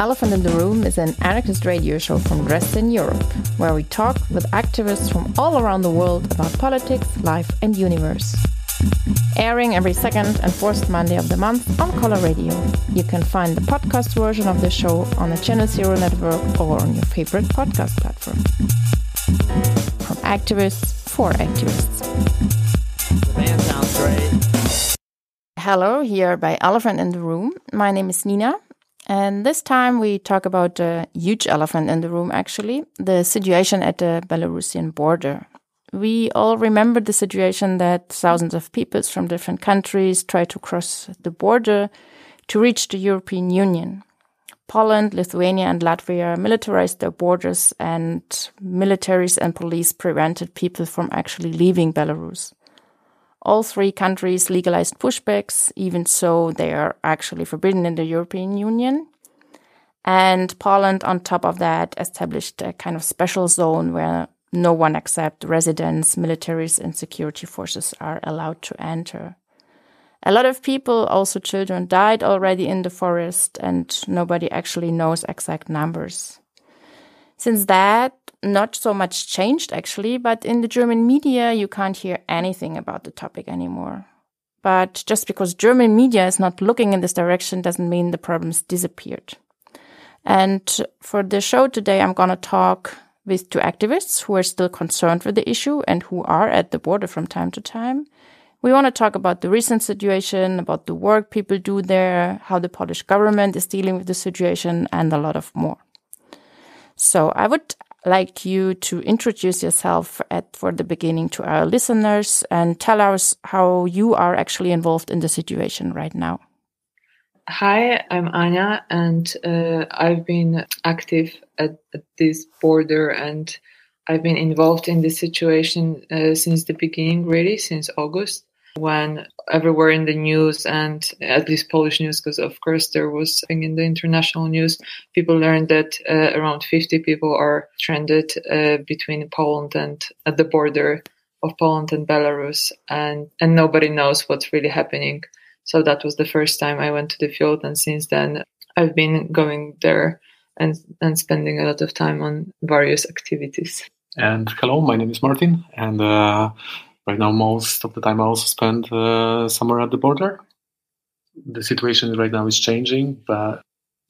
Elephant in the Room is an anarchist radio show from Dresden, Europe, where we talk with activists from all around the world about politics, life, and universe. Airing every second and fourth Monday of the month on Color Radio. You can find the podcast version of the show on the Channel Zero network or on your favorite podcast platform. From activists for activists. The sounds great. Hello, here by Elephant in the Room. My name is Nina, and this time we talk about a huge elephant in the room, actually, the situation at the Belarusian border. We all remember the situation that thousands of peoples from different countries try to cross the border to reach the European Union. Poland, Lithuania, and Latvia militarized their borders, and militaries and police prevented people from actually leaving Belarus. All three countries legalized pushbacks, even so they are actually forbidden in the European Union. And Poland, on top of that, established a kind of special zone where no one except residents, militaries, and security forces are allowed to enter. A lot of people, also children, died already in the forest, and nobody actually knows exact numbers. Since that, not so much changed actually, but in the German media, you can't hear anything about the topic anymore. But just because German media is not looking in this direction doesn't mean the problems disappeared. And for the show today, I'm going to talk with two activists who are still concerned with the issue and who are at the border from time to time. We want to talk about the recent situation, about the work people do there, how the Polish government is dealing with the situation, and a lot of more. So I would like you to introduce yourself at for the beginning to our listeners and tell us how you are actually involved in the situation right now. Hi, I'm Anya, and uh, I've been active at, at, this border, and I've been involved in this situation uh, since the beginning, really, since August when everywhere in the news and at least Polish news, because of course there was in the international news, people learned that uh, around 50 people are stranded uh, between Poland and at the border of Poland and Belarus, and and nobody knows what's really happening. So that was the first time I went to the field, and since then I've been going there and and spending a lot of time on various activities. And hello, my name is Martin, and. Uh, right now most of the time I also spend uh, somewhere at the border. The situation right now is changing, but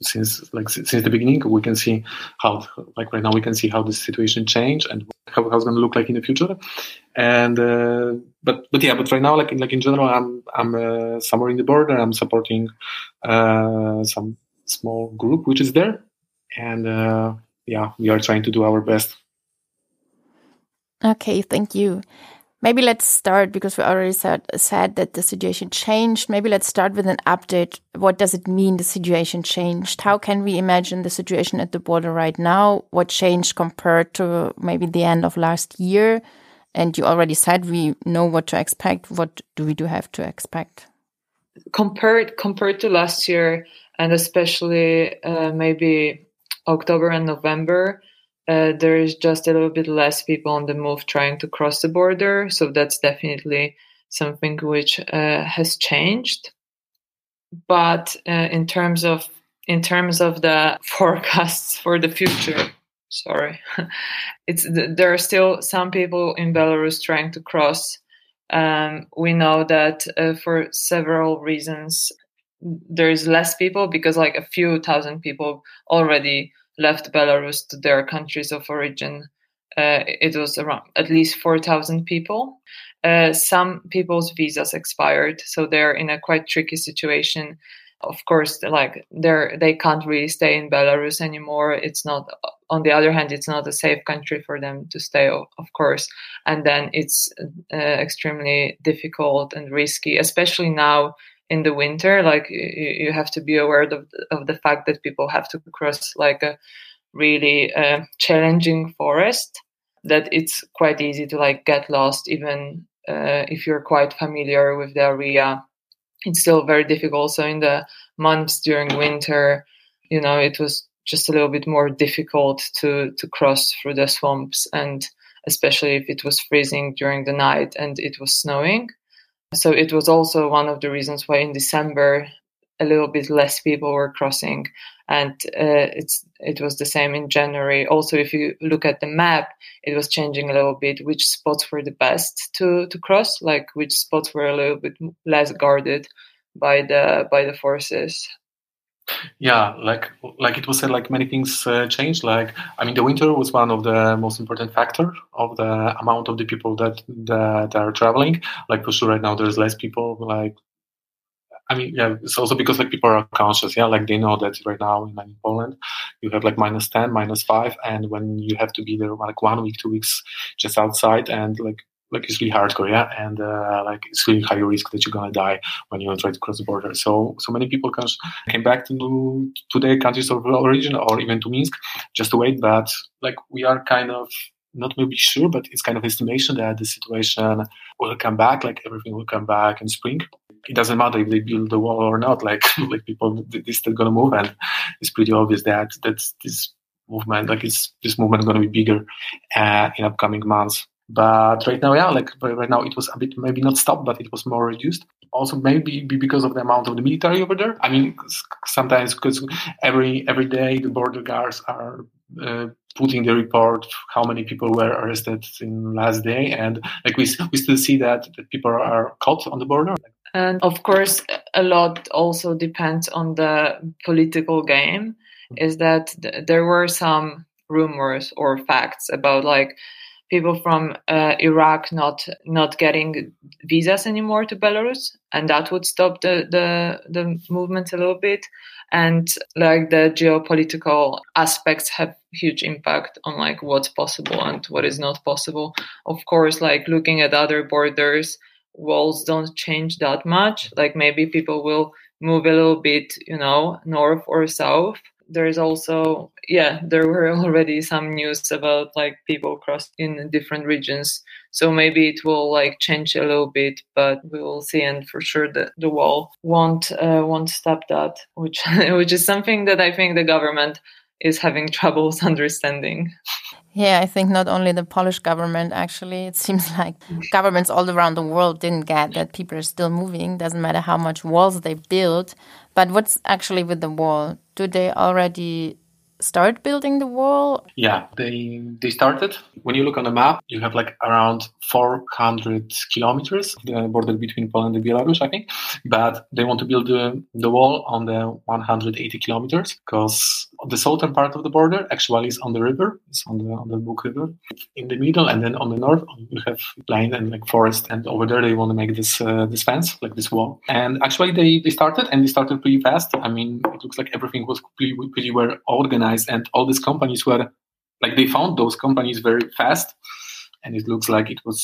since like since the beginning we can see how like right now we can see how the situation changed and how, how it's going to look like in the future. And uh, but but yeah but right now like in, like in general i'm i'm uh, somewhere in the border. I'm supporting uh, some small group which is there. And uh, yeah we are trying to do our best. Okay thank you Maybe let's start because we already said, said that the situation changed. Maybe let's start with an update. What does it mean the situation changed? How can we imagine the situation at the border right now? What changed compared to maybe the end of last year? And you already said we know what to expect. What do we do have to expect? Compared compared to last year, and especially uh, maybe October and November, uh, there is just a little bit less people on the move trying to cross the border. So that's definitely something which uh, has changed. But uh, in terms of in terms of the forecasts for the future, sorry, it's there are still some people in Belarus trying to cross. Um, we know that uh, for several reasons there is less people because like a few thousand people already left Belarus to their countries of origin. Uh, it was around at least 4,000 people. Uh, some people's visas expired, so they're in a quite tricky situation. Of course, like they're they can't really stay in Belarus anymore. It's not. On the other hand, it's not a safe country for them to stay, of course. And then it's uh, extremely difficult and risky, especially now in the winter like you, you have to be aware of, of the fact that people have to cross like a really uh, challenging forest that it's quite easy to like get lost even uh, if you're quite familiar with the area. It's still very difficult. So in the months during winter you know it was just a little bit more difficult to to cross through the swamps and especially if it was freezing during the night and it was snowing so it was also one of the reasons why in December a little bit less people were crossing and uh, it's it was the same in January. Also, if you look at the map, it was changing a little bit. Which spots were the best to to cross? Like which spots were a little bit less guarded by the by the forces? Yeah, like like it was said, like many things uh, changed. Like I mean, the winter was one of the most important factor of the amount of the people that that are traveling. Like for sure, right now there's less people. Like I mean, yeah, it's also because like people are conscious, yeah, like they know that right now in, Poland you have like minus ten, minus five, and when you have to be there like one week, two weeks just outside, and like like it's really hardcore, yeah, and uh, like it's really high risk that you're gonna die when you try to cross the border. So so many people came back to to their countries of origin or even to Minsk just to wait, but like we are kind of not maybe sure, but it's kind of estimation that the situation will come back, like everything will come back in spring it doesn't matter if they build the wall or not. Like like people, they're still gonna move, and it's pretty obvious that that this movement, like it's this movement, going to be bigger uh, in upcoming months. But right now, yeah, like right now it was a bit maybe not stopped, but it was more reduced. Also, maybe because of the amount of the military over there. I mean, sometimes because every every day the border guards are uh, putting the report how many people were arrested in last day, and like we we still see that, that people are caught on the border. And of course, a lot also depends on the political game. Is that th- there were some rumors or facts about like people from uh, Iraq not not getting visas anymore to Belarus, and that would stop the the the movement a little bit. And like the geopolitical aspects have huge impact on like what's possible and what is not possible. Of course, like looking at other borders walls don't change that much. Like maybe people will move a little bit, you know, north or south. There's also, yeah, there were already some news about like people crossed in different regions. So maybe it will like change a little bit, but we will see. And for sure, the, the wall won't uh, won't stop that, which which is something that I think the government is having troubles understanding. Yeah, I think not only the Polish government, actually, it seems like governments all around the world didn't get that people are still moving. Doesn't matter how much walls they build. But what's actually with the wall? Do they already start building the wall? Yeah, they they started. When you look on the map, you have like around 400 kilometers the border between Poland and Belarus, I think. But they want to build the, the wall on the 180 kilometers because the southern part of the border actually is on the river. It's on the on the Bug River. In the middle and then on the north you have plain and like forest. And over there they want to make this uh, this fence, like this wall. And actually they, they started and they started pretty fast. I mean, it looks like everything was pretty, pretty well organized and all these companies were like they found those companies very fast and it looks like it was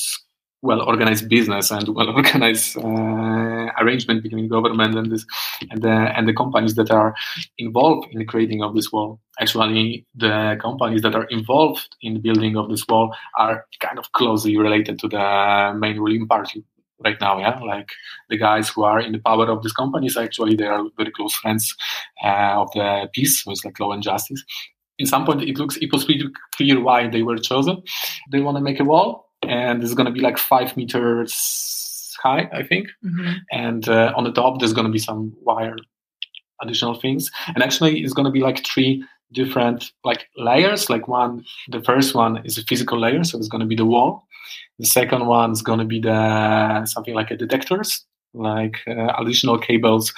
well organized business and well organized uh, arrangement between government and this and the and the companies that are involved in the creating of this wall. Actually, the companies that are involved in the building of this wall are kind of closely related to the main ruling party right now. Yeah, like the guys who are in the power of these companies actually they are very close friends uh, of the PiS, with like law and justice. In some point, it looks it was pretty clear why they were chosen. They want to make a wall and it's going to be like five meters high, I think. Mm-hmm. And uh, on the top, there's going to be some wire additional things. And actually, it's going to be like three different like layers. Like one, the first one is a physical layer, so it's going to be the wall. The second one is going to be the something like a detectors like uh, additional cables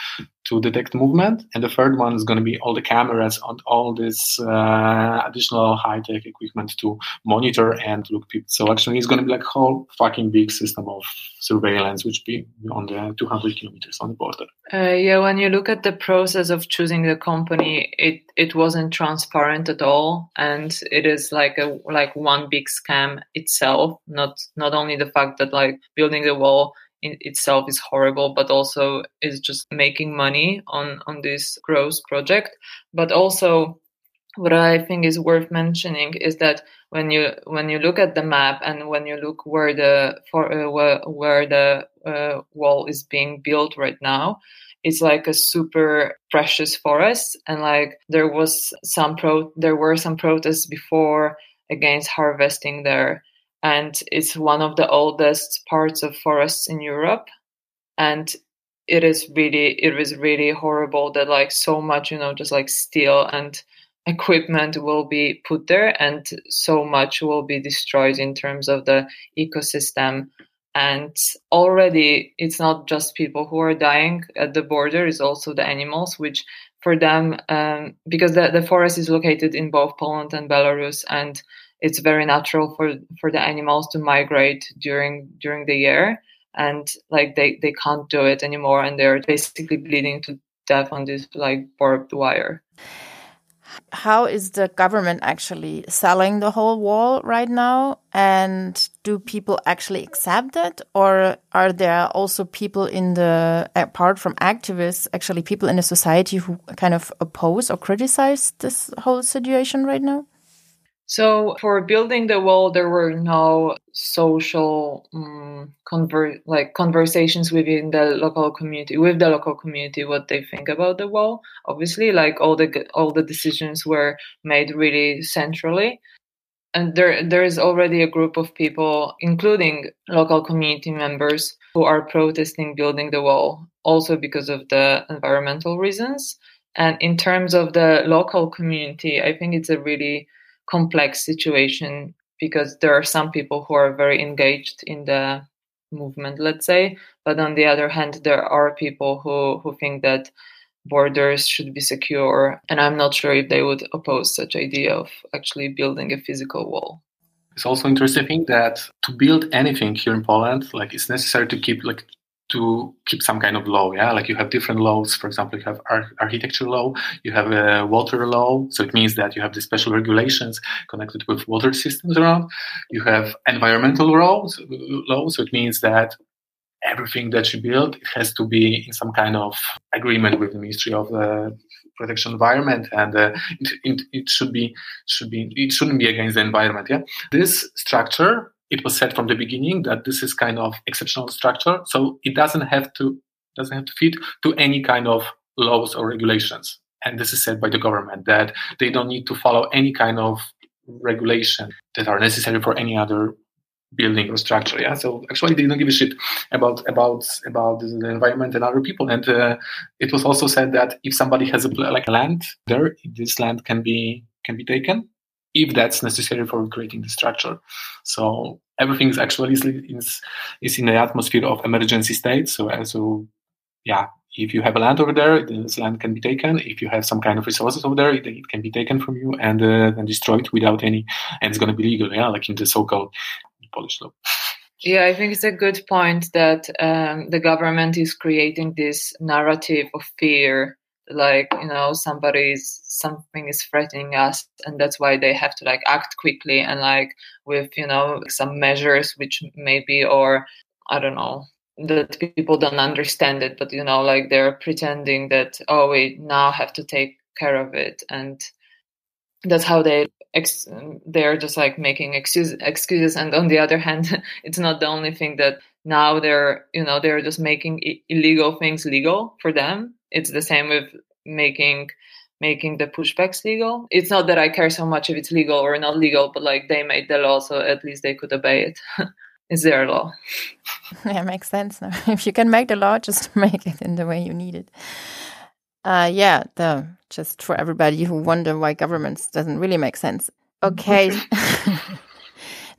to detect movement. And the third one is going to be all the cameras and all this uh, additional high tech equipment to monitor and look people. So actually, it's going to be like a whole fucking big system of surveillance, which be on the 200 kilometers on the border. Uh, yeah, when you look at the process of choosing the company, it it wasn't transparent at all, and it is like a like one big scam itself. Not not only the fact that like building the wall in itself is horrible, but also is just making money on on this gross project. But also, what I think is worth mentioning is that when you when you look at the map and when you look where the for uh, where, where the uh, wall is being built right now, it's like a super precious forest and like there was some pro there were some protests before against harvesting there and it's one of the oldest parts of forests in Europe. And it is really it was really horrible that like so much you know just like steel and equipment will be put there and so much will be destroyed in terms of the ecosystem and already it's not just people who are dying at the border it's also the animals which for them um, because the, the forest is located in both poland and belarus and it's very natural for for the animals to migrate during during the year and like they they can't do it anymore and they're basically bleeding to death on this like barbed wire how is the government actually selling the whole wall right now? And do people actually accept it? Or are there also people in the, apart from activists, actually people in the society who kind of oppose or criticize this whole situation right now? So for building the wall, there were no social um, conver- like conversations within the local community with the local community what they think about the wall. Obviously, like all the all the decisions were made really centrally, and there there is already a group of people, including local community members, who are protesting building the wall, also because of the environmental reasons. And in terms of the local community, I think it's a really complex situation because there are some people who are very engaged in the movement, let's say, but on the other hand, there are people who, who think that borders should be secure, and I'm not sure if they would oppose such idea of actually building a physical wall. It's also interesting that to build anything here in Poland, like it's necessary to keep like to keep some kind of law. Yeah, like you have different laws. For example, you have ar- architecture law, you have a water law. So it means that you have the special regulations connected with water systems around. You have environmental laws. Law, so it means that everything that you build has to be in some kind of agreement with the Ministry of uh, Protection Environment, and uh, it, it, it should be should be it shouldn't be against the environment. Yeah, this structure it was said from the beginning that this is kind of exceptional structure, so it doesn't have to doesn't have to fit to any kind of laws or regulations. And this is said by the government that they don't need to follow any kind of regulation that are necessary for any other building or structure. Yeah, so actually they don't give a shit about about about the environment and other people. And uh, it was also said that if somebody has a like land there, this land can be can be taken if that's necessary for creating the structure. So everything is actually is, is in the atmosphere of emergency state. So, uh, so yeah, if you have a land over there, this land can be taken. If you have some kind of resources over there, it, it can be taken from you and uh, and destroyed without any, and it's going to be legal. Yeah, like in the so-called Polish law. Yeah, I think it's a good point that um, the government is creating this narrative of fear like you know somebody's something is threatening us and that's why they have to like act quickly and like with you know some measures which maybe or i don't know that people don't understand it but you know like they're pretending that oh we now have to take care of it and that's how they ex- they're just like making excuse- excuses and on the other hand it's not the only thing that now they're you know they're just making I- illegal things legal for them it's the same with making making the pushbacks legal. It's not that I care so much if it's legal or not legal, but like they made the law, so at least they could obey it. it's their law. Yeah, makes sense. If you can make the law, just make it in the way you need it. Uh, yeah, the just for everybody who wonder why governments doesn't really make sense. Okay.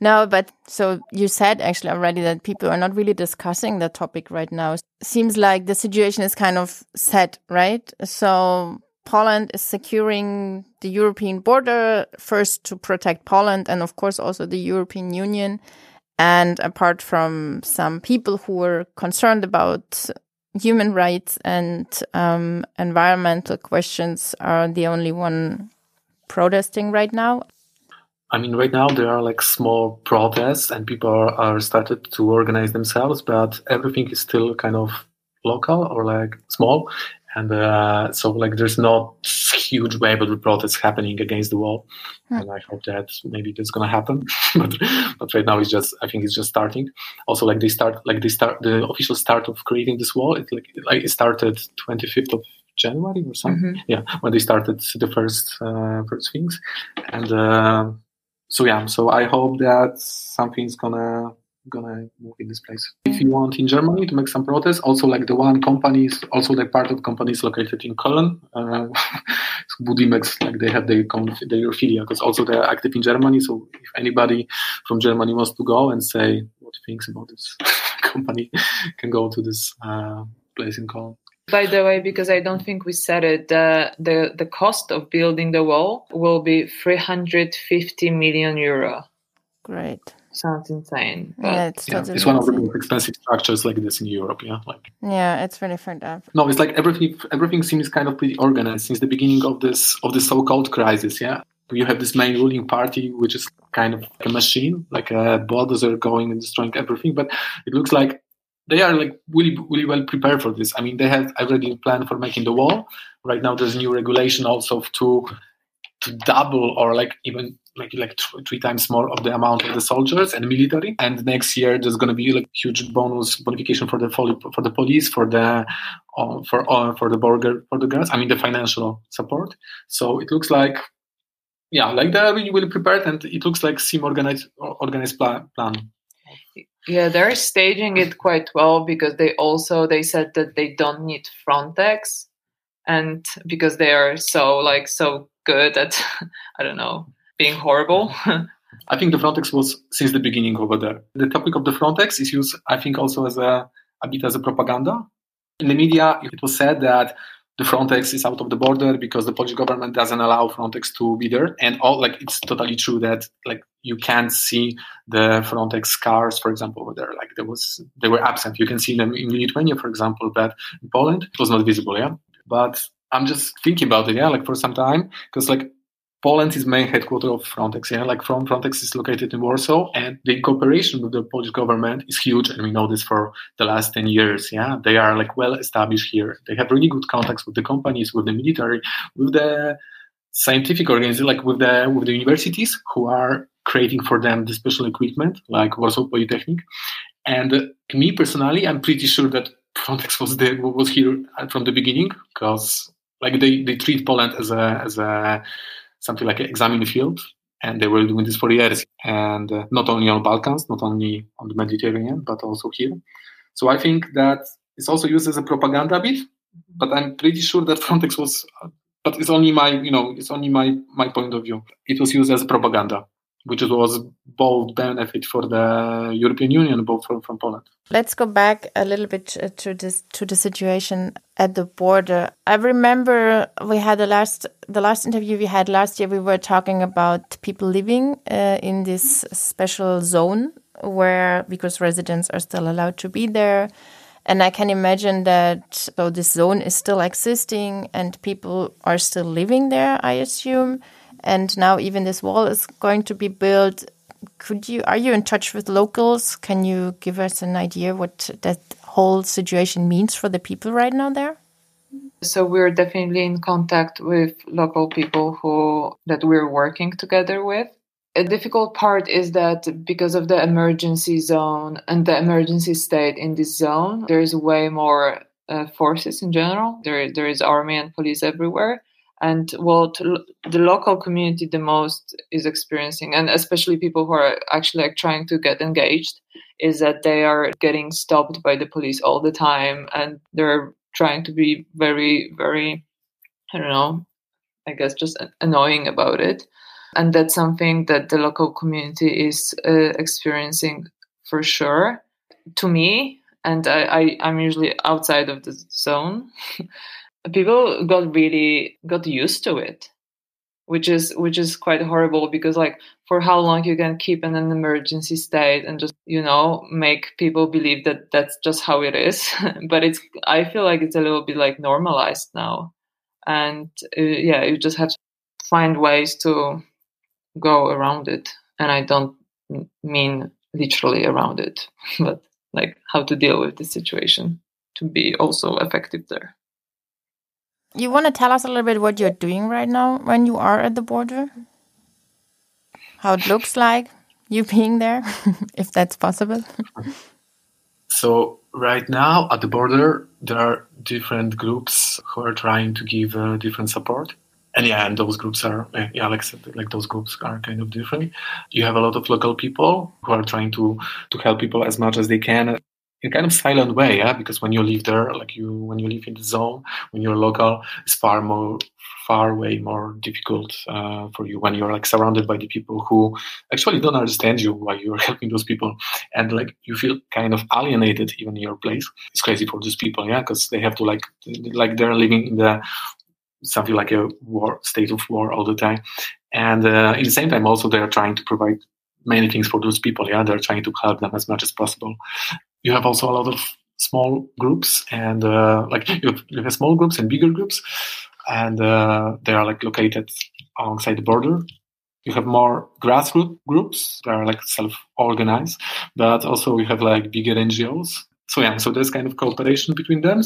No, but so you said actually already that people are not really discussing the topic right now. Seems like the situation is kind of set, right? So Poland is securing the European border first to protect Poland and of course also the European Union. And apart from some people who were concerned about human rights and um, environmental questions are the only one protesting right now. I mean, right now there are like small protests and people are, are started to organize themselves, but everything is still kind of local or like small. And uh, so like there's not huge wave of protests happening against the wall. Hmm. And I hope that maybe that's gonna happen. but but right now it's just I think it's just starting. Also like they start like they start the official start of creating this wall, it like, like it started 25th of January or something. Mm-hmm. Yeah, when they started the first uh, first things. And uh, so yeah, so I hope that something's gonna gonna move in this place. If you want in Germany to make some protests, also like the one company is also the part of companies located in Cologne. Uh, Budimex, like they have their their affiliate because also they're active in Germany. So if anybody from Germany wants to go and say what thinks about this company, can go to this uh, place in Cologne. By the way, because I don't think we said it, the the the cost of building the wall will be 350 million euro. Great. Sounds insane. But Yeah, it's Yeah, totally it's one of the most expensive structures like this in Europe. Yeah, like Yeah, it's really fucked up. no, it's like everything. Everything seems kind of pretty organized since the beginning of this of the so-called crisis. Yeah, you have this main ruling party, which is kind of like a machine, like a bulldozer going and destroying everything. But it looks like they are like really, really well prepared for this. I mean, they have already planned for making the wall. Right now, there's a new regulation also to to double or like even like like th- three times more of the amount of the soldiers and military. And next year, there's going to be like huge bonus bonification for the for the police, for the uh, for uh, for the border for the guards. I mean, the financial support. So it looks like yeah, like they're really well prepared, and it looks like seem organized organized plan. Yeah, they're staging it quite well because they also they said that they don't need Frontex, and because they are so like so good at I don't know being horrible. I think the Frontex was since the beginning over there. The topic of the Frontex is used, I think, also as a, a bit as a propaganda. In the media, it was said that the Frontex is out of the border because the Polish government doesn't allow Frontex to be there, and all like it's totally true that like you can't see the Frontex cars, for example, over there. Like there was they were absent. You can see them in Lithuania, for example, but in Poland it was not visible. Yeah, but I'm just thinking about it. Yeah, like for some time because like Poland is main headquarters of Frontex. Yeah, like from Frontex is located in Warsaw, and the cooperation with the Polish government is huge, and we know this for the last ten years. Yeah, they are like well established here. They have really good contacts with the companies, with the military, with the scientific organizations, like with the with the universities who are creating for them the special equipment, like Warsaw Polytechnic. And me personally, I'm pretty sure that Frontex was there was here from the beginning because like they, they treat Poland as a as a something like an examine field, and they were doing this for years, and uh, not only on Balkans, not only on the Mediterranean, but also here. So I think that it's also used as a propaganda bit, but I'm pretty sure that Frontex was, but it's only my you know it's only my my point of view. It was used as propaganda, which was both benefit for the European Union, both from, from Poland. Let's go back a little bit uh, to this to the situation at the border. I remember we had the last the last interview we had last year. We were talking about people living uh, in this special zone where because residents are still allowed to be there. And I can imagine that so this zone is still existing and people are still living there, I assume. And now even this wall is going to be built. Could you are you in touch with locals? Can you give us an idea what that whole situation means for the people right now there? so we're definitely in contact with local people who that we're working together with a difficult part is that because of the emergency zone and the emergency state in this zone there's way more uh, forces in general there there is army and police everywhere and what the local community the most is experiencing and especially people who are actually like trying to get engaged is that they are getting stopped by the police all the time and they're trying to be very very i don't know i guess just annoying about it. And that's something that the local community is uh, experiencing for sure to me and I, I i'm usually outside of the zone people got really got used to it which is which is quite horrible because like for how long you can keep in an emergency state and just you know make people believe that that's just how it is. But it's i feel like it's a little bit like normalized now. And uh, yeah you just have to find ways to go around it. And i don't mean literally around it but like how to deal with the situation to be also effective there You want to tell us a little bit what you're doing right now when you are at the border? How it looks like you being there, if that's possible. So right now at the border, there are different groups who are trying to give uh, different support. and yeah, and those groups are yeah, like like those groups are kind of different. You have a lot of local people who are trying to to help people as much as they can in kind of silent way, yeah. Because when you live there, like you when you live in the zone, when you're local, it's far more far way more difficult uh, for you when you're like surrounded by the people who actually don't understand you while you're helping those people. And like you feel kind of alienated even in your place. It's crazy for those people yeah because they have to like like they're living in the something like a war state of war all the time. And uh, at the same time also they're trying to provide many things for those people yeah they're trying to help them as much as possible you have also a lot of small groups and uh, like you have, you have small groups and bigger groups and uh, they are like located alongside the border. You have more grassroots groups that are like self-organized but also you have like bigger ngos so yeah so there's kind of cooperation between them.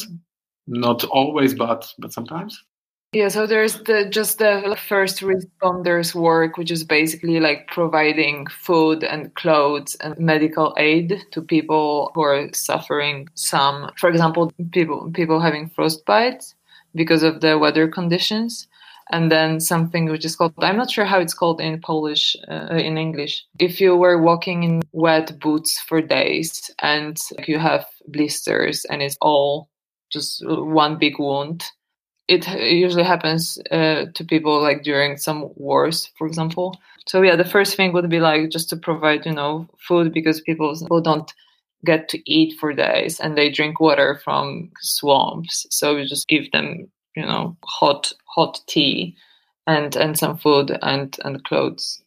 Not always but but sometimes yeah, so there's the just the first responders work, which is basically like providing food and clothes and medical aid to people who are suffering some, for example, people people having frostbite because of the weather conditions. And then something which is called, I'm not sure how it's called in Polish, uh, in English. If you were walking in wet boots for days and you have blisters and it's all just one big wound, it usually happens uh, to people like during some wars, for example. So yeah, the first thing would be like just to provide, you know, food because people, don't get to eat for days and they drink water from swamps. So we just give them, you know, hot hot tea and and some food and and clothes.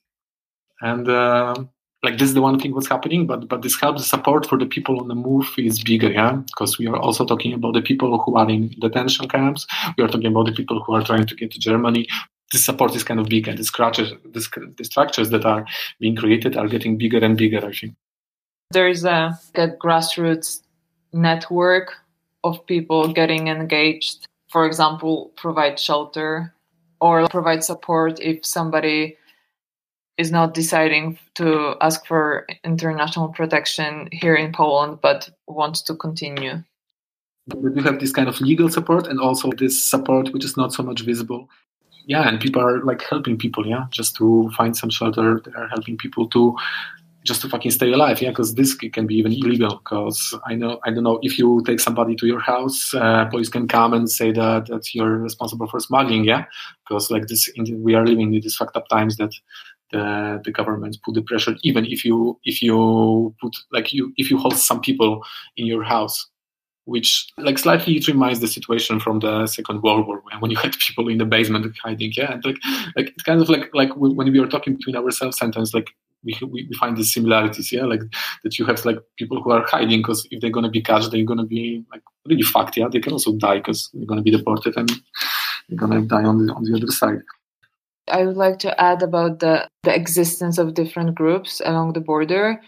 And uh, like this is the one thing what's happening but but this helps the support for the people on the move is bigger yeah? Because we are also talking about the people who are in detention camps. We are talking about the people who are trying to get to germany. The support is kind of big and the structures the, the structures that are being created are getting bigger and bigger i think. There's a, a grassroots network of people getting engaged. For example provide shelter or provide support if somebody is not deciding to ask for international protection here in Poland, but wants to continue. We do have this kind of legal support and also this support which is not so much visible. Yeah, and people are like helping people, yeah, just to find some shelter. They are helping people to just to fucking stay alive, yeah, because this can be even illegal. Because I know, I don't know, if you take somebody to your house, uh, police can come and say that that you're responsible for smuggling, yeah, because like this, we are living in these fucked up times that the, the government put the pressure even if you if you put like you if you hold some people in your house which like slightly it reminds the situation from the second world war when, you had people in the basement hiding yeah and like like it's kind of like like when we are talking between ourselves sometimes like we, we, find the similarities yeah like that you have like people who are hiding because if they're going to be catched they're going to be like really fucked yeah they can also die because they're going to be deported and they're going to die on the on the other side I would like to add about the, the existence of different groups along the border.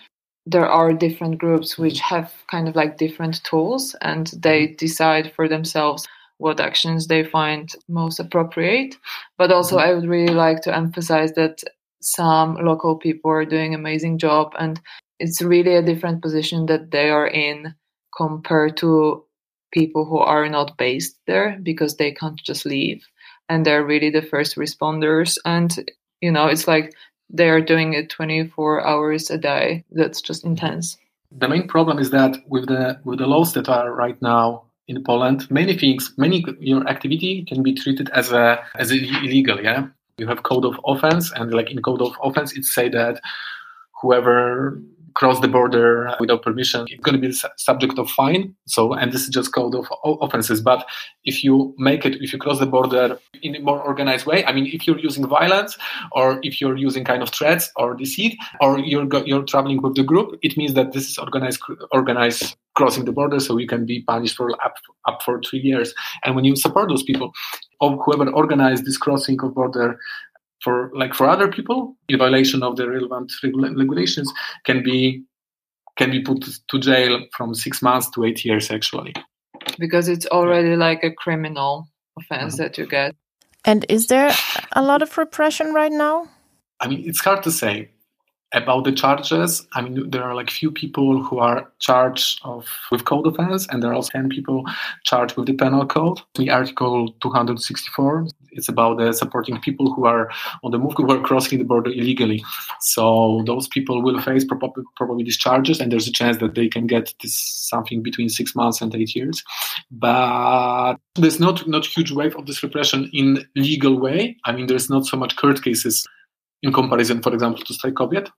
There are different groups mm-hmm. which have kind of like different tools and they mm-hmm. decide for themselves what actions they find most appropriate. But also, mm-hmm. I would really like to emphasize that some local people are doing amazing job and it's really a different position that they are in compared to people who are not based there because they can't just leave and they're really the first responders. And you know it's like they're doing it 24 hours a day. That's just mm-hmm. intense. The main problem is that with the with the laws that are right now in Poland many things many your activity can be treated as a as a illegal yeah? You have code of offense and like in code of offense it say that whoever cross the border without permission, it's going to be the subject of fine. So, and this is just code of offenses. But if you make it, if you cross the border in a more organized way, I mean, if you're using violence or if you're using kind of threats or deceit, or you're you're traveling with the group, it means that this is organized organized crossing the border. So you can be punished for up up for three years. And when you support those people, or whoever organized this crossing of border for like for other people in violation of the relevant regulations can be can be put to jail from six months to eight years actually. Because it's already like a criminal offense mm-hmm. that you get. And is there a lot of repression right now? I mean it's hard to say. About the charges i mean there are like few people who are charged of with code offense and there are also 10 people charged with the penal code. The article 264 it's about uh, supporting people who are on the move who are crossing the border illegally. So those people will face probably, probably these charges and there's a chance that they can get this something between six months and eight years. But there's not not huge wave of this repression in legal way. I mean there's not so much court cases in comparison for example to strike kobiet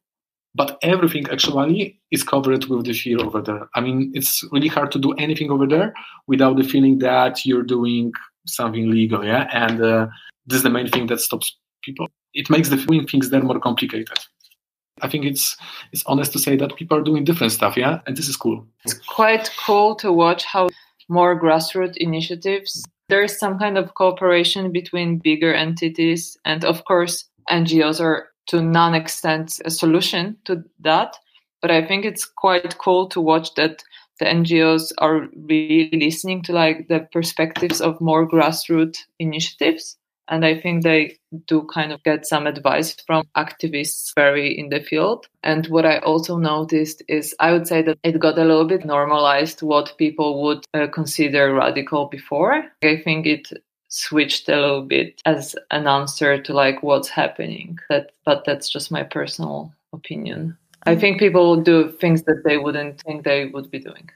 but everything actually is covered with the fear over there. I mean, it's really hard to do anything over there without the feeling that you're doing something legal, yeah. And uh, this is the main thing that stops people. It makes the doing things there more complicated. I think it's it's honest to say that people are doing different stuff, yeah, and this is cool. It's quite cool to watch how more grassroots initiatives. There is some kind of cooperation between bigger entities, and of course, NGOs are to non extent a solution to that. But I think it's quite cool to watch that the NGOs are really listening to like the perspectives of more grassroots initiatives. And I think they do kind of get some advice from activists very in the field. And what I also noticed is I would say that it got a little bit normalized what people would uh, consider radical before. I think it switched a little bit as an answer to like what's happening. That, but that's just my personal opinion. I think people do things that they wouldn't think they would be doing.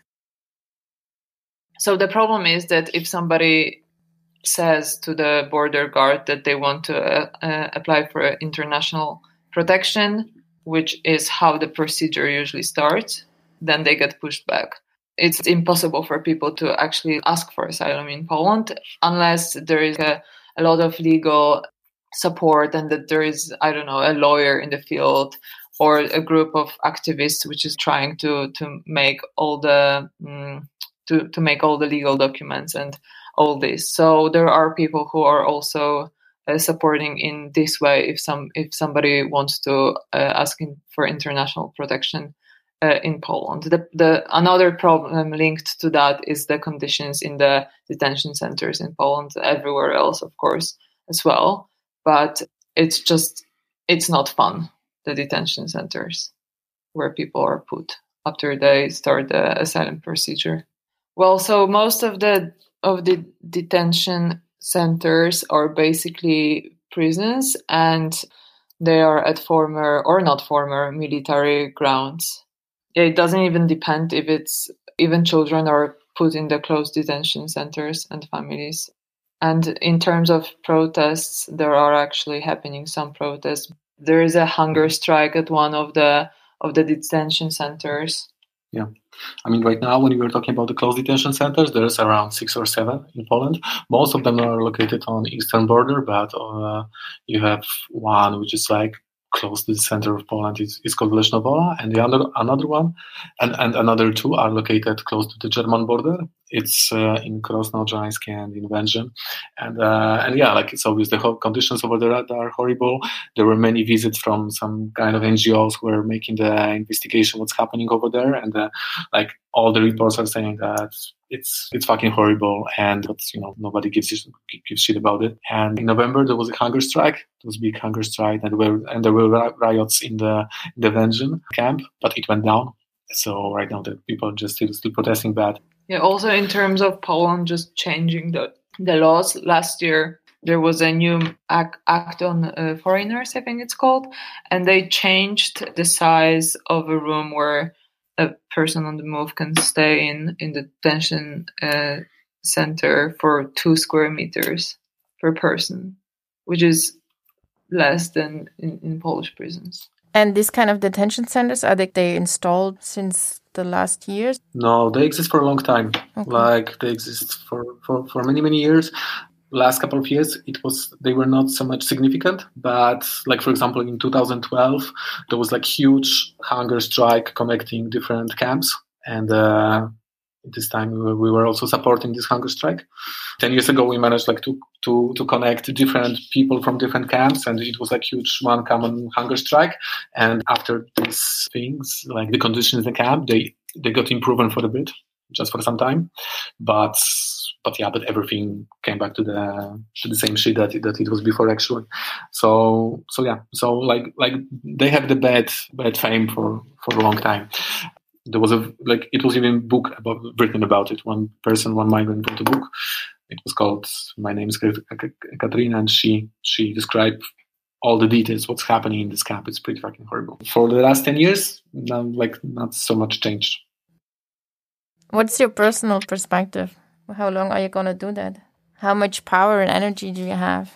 So the problem is that if somebody says to the border guard that they want to uh, uh, apply for international protection, which is how the procedure usually starts, then they get pushed back it's impossible for people to actually ask for asylum in Poland unless there is a, a lot of legal support and that there is, I don't know, a lawyer in the field or a group of activists which is trying to to make all the mm, to to make all the legal documents and all this. So there are people who are also uh, supporting in this way if some if somebody wants to uh, asking for international protection uh, in Poland. The, the another problem linked to that is the conditions in the detention centers in Poland, everywhere else, of course, as well. But it's just it's not fun. The detention centers where people are put after they start the asylum procedure. Well, so most of the of the detention centers are basically prisons and they are at former or not former military grounds it doesn't even depend if it's even children are put in the closed detention centers and families. And in terms of protests, there are actually happening some protests. There is a hunger strike at one of the of the detention centers. Yeah. I mean, right now, when we were talking about the closed detention centers, there's around six or seven in Poland. Most of them are located on eastern border, but uh, you have one which is like close to the center of Poland It's, is called Lesznowola, and the other another one, and, and another two are located close to the German border. It's uh, in Krosno-Odrzańskie and in Wędrzyn, and uh, and yeah, like it's obvious the conditions over there are horrible. There were many visits from some kind of NGOs who were making the investigation what's happening over there, and uh, like all the reports are saying that it's it's fucking horrible and but you know nobody gives gives shit about it. And in november there was a hunger strike. There was a big hunger strike and there were and there were riots in the in the Wędrzyn camp but it went down. So right now the people just still still protesting bad yeah also in terms of poland just changing the the laws last year there was a new act, act on uh, foreigners i think it's called and they changed the size of a room where a person on the move can stay in in the detention uh, center for two square meters per person, which is less than in, in Polish prisons. And these kind of detention centers are they, they installed since the last years? No, they exist for a long time. Okay. Like they exist for, for, for many many years last couple of years it was they were not so much significant but like for example in 2012 there was like huge hunger strike connecting different camps and uh, this time we were also supporting this hunger strike 10 years ago we managed like to to to connect different people from different camps and it was like huge one common hunger strike and after these things like the conditions in the camp they they got improved for a bit just for some time but but yeah, but everything came back to the to the same shit that that it was before actually. So so yeah, so like like they have the bad bad fame for for a long time. There was a like it was even book about written about it. One person, one migrant wrote a book It was called My Name is Katrina, and she she described all the details what's happening in this camp. It's pretty fucking horrible. For the last ten years, now like not so much changed. What's your personal perspective? How long are you gonna do that? How much power and energy do you have?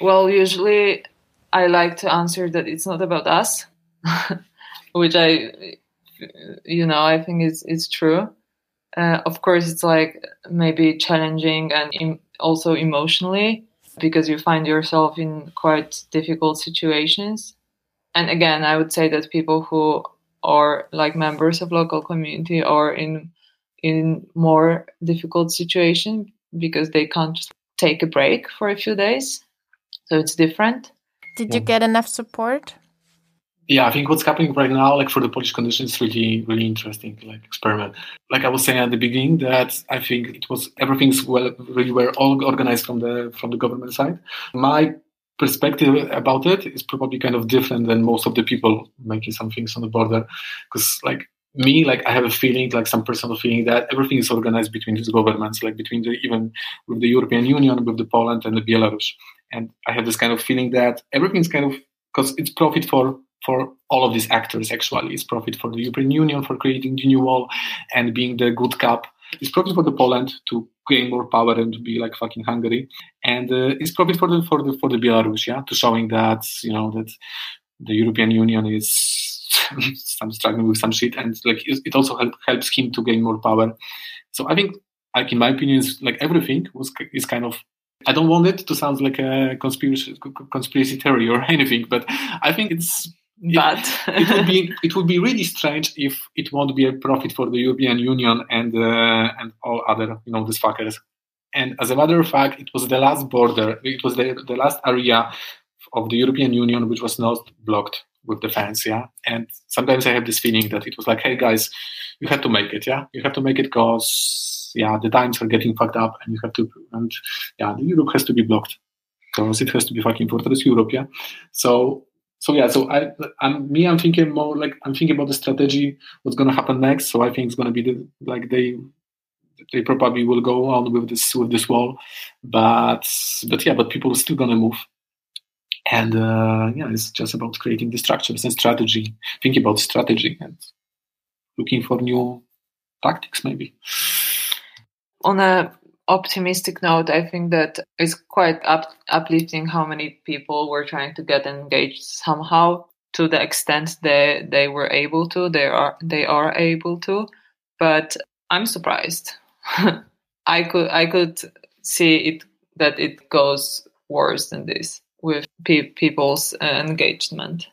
Well, usually I like to answer that it's not about us, which I, you know, I think is is true. Uh, of course, it's like maybe challenging and Im- also emotionally because you find yourself in quite difficult situations. And again, I would say that people who are like members of local community are in in more difficult situation because they can't just take a break for a few days. So it's different. Did you get enough support? Yeah, I think what's happening right now, like for the Polish conditions, is really, really interesting, like experiment. Like I was saying at the beginning, that I think it was everything's well, really well all organized from the from the government side. My perspective about it is probably kind of different than most of the people making some things on the border, because like me, like I have a feeling, like some personal feeling that everything is organized between these governments, like between the even with the European Union, with the Poland and the Belarus. And I have this kind of feeling that everything's kind of because it's profit for for all of these actors actually. It's profit for the European Union for creating the new wall and being the good cop. It's profit for the Poland to gain more power and to be like fucking Hungary. And uh, it's profit for the for the for the Belarus, yeah, to showing that you know that the European Union is some struggling with some shit, and like it also help, helps him to gain more power. So I think, like in my opinion, like everything was is kind of. I don't want it to sound like a conspiracy conspiracy theory or anything, but I think it's it, it would be it would be really strange if it won't be a profit for the European Union and uh, and all other you know these fuckers. And as a matter of fact, it was the last border, it was the, the last area of the European Union which was not blocked with the fence, yeah. And sometimes I have this feeling that it was like, hey guys, you have to make it, yeah. You have to make it because yeah, the times are getting fucked up, and you have to, and yeah, the Europe has to be blocked because it has to be fucking fortress Europe, yeah. So so yeah, so I, I'm me. I'm thinking more like I'm thinking about the strategy. What's to happen next? So I think it's to be the, like they they probably will go on with this with this wall, but but yeah, but people are still to move. And uh, yeah, it's just about creating the structures and strategy, thinking about strategy and looking for new tactics, maybe. On a optimistic note, I think that it's quite up- uplifting how many people were trying to get engaged somehow to the extent they they were able to. They are they are able to, but I'm surprised. I could I could see it that it goes worse than this with pe- people's uh, engagement.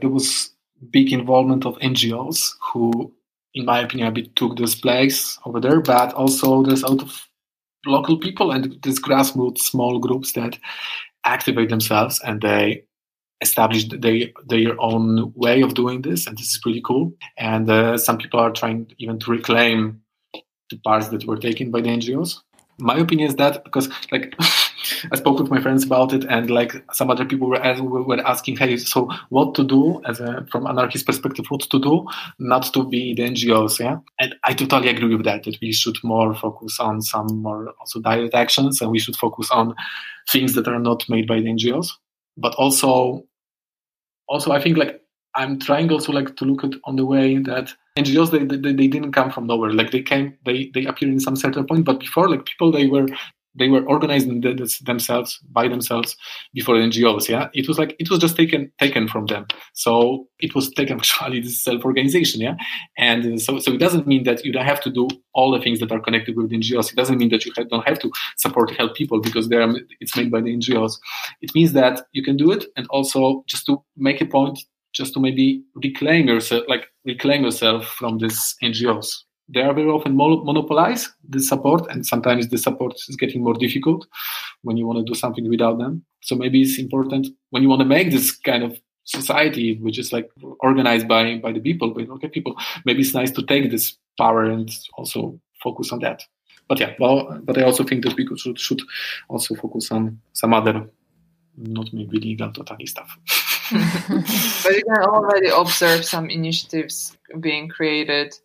There was big involvement of NGOs who, in my opinion, a bit took this place over there, but also there's a lot of local people and these grassroots small groups that activate themselves and they establish their, their own way of doing this and this is pretty cool. And uh, some people are trying even to reclaim the parts that were taken by the ngos my opinion is that because like I spoke with my friends about it, and like some other people were were asking, "Hey, so what to do as a from anarchist perspective? What to do not to be the NGOs?" Yeah, and I totally agree with that. That we should more focus on some more also direct actions, and we should focus on things that are not made by the NGOs. But also, also I think like I'm trying also like to look at on the way that NGOs they, they, they didn't come from nowhere. Like they came, they they appeared in some certain point, but before like people they were they were organizing the, themselves by themselves before NGOs. Yeah, it was like it was just taken taken from them. So it was taken actually this self organization. Yeah, and uh, so so it doesn't mean that you don't have to do all the things that are connected with NGOs. It doesn't mean that you have, don't have to support help people because they are it's made by the NGOs. It means that you can do it and also just to make a point just to maybe reclaim yourself like reclaim yourself from these NGOs they are very often monopolize the support and sometimes the support is getting more difficult when you want to do something without them. So maybe it's important when you want to make this kind of society which is like organized by by the people by local people maybe it's nice to take this power and also focus on that. But yeah well but i also think that we should, should also focus on some other not maybe legal totally stuff. But you can already observe some initiatives being created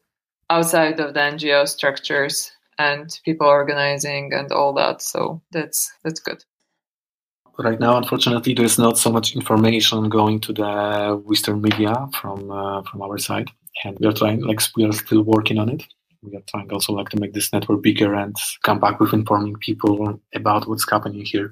outside of the NGO structures and people organizing and all that. So that's that's good. Right now, unfortunately, there's not so much information going to the Western media from uh, from our side, and we are trying, like, we are still working on it. We are trying also like to make this network bigger and come back with informing people about what's happening here.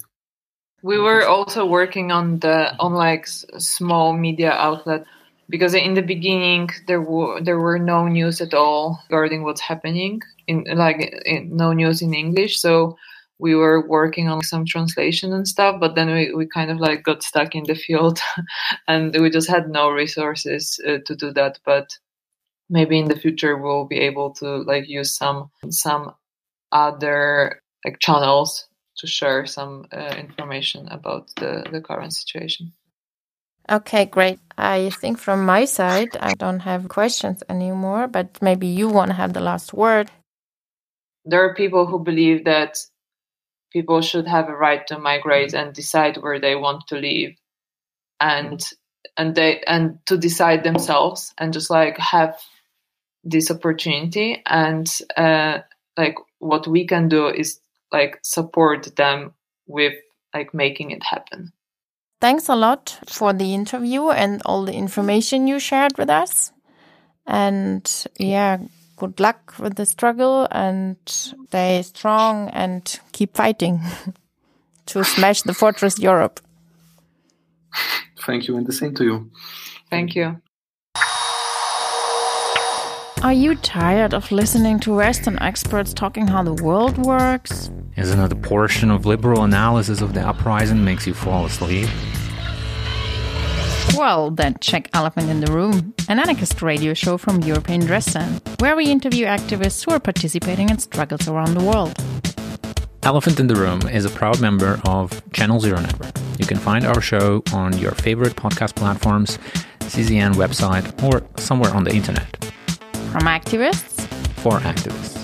We were also working on the on like small media outlet because in the beginning there were there were no news at all regarding what's happening in like in, no news in English. So we were working on some translation and stuff, but then we, we kind of like got stuck in the field and we just had no resources uh, to do that. But maybe in the future we'll be able to like use some some other like channels to share some uh, information about the, the current situation. Okay, great. I think from my side, I don't have questions anymore, but maybe you want to have the last word. There are people who believe that people should have a right to migrate and decide where they want to live and and they and to decide themselves and just like have this opportunity and uh, like what we can do is like support them with like making it happen. Thanks a lot for the interview and all the information you shared with us. And yeah, good luck with the struggle and stay strong and keep fighting to smash the fortress Europe. Thank you, and the same to you. Thank you. Are you tired of listening to Western experts talking how the world works? Isn't it a portion of liberal analysis of the uprising makes you fall asleep? Well, then check Elephant in the Room, an anarchist radio show from European Dresden, where we interview activists who are participating in struggles around the world. Elephant in the Room is a proud member of Channel Zero Network. You can find our show on your favorite podcast platforms, CZN website, or somewhere on the internet. From activists For activists.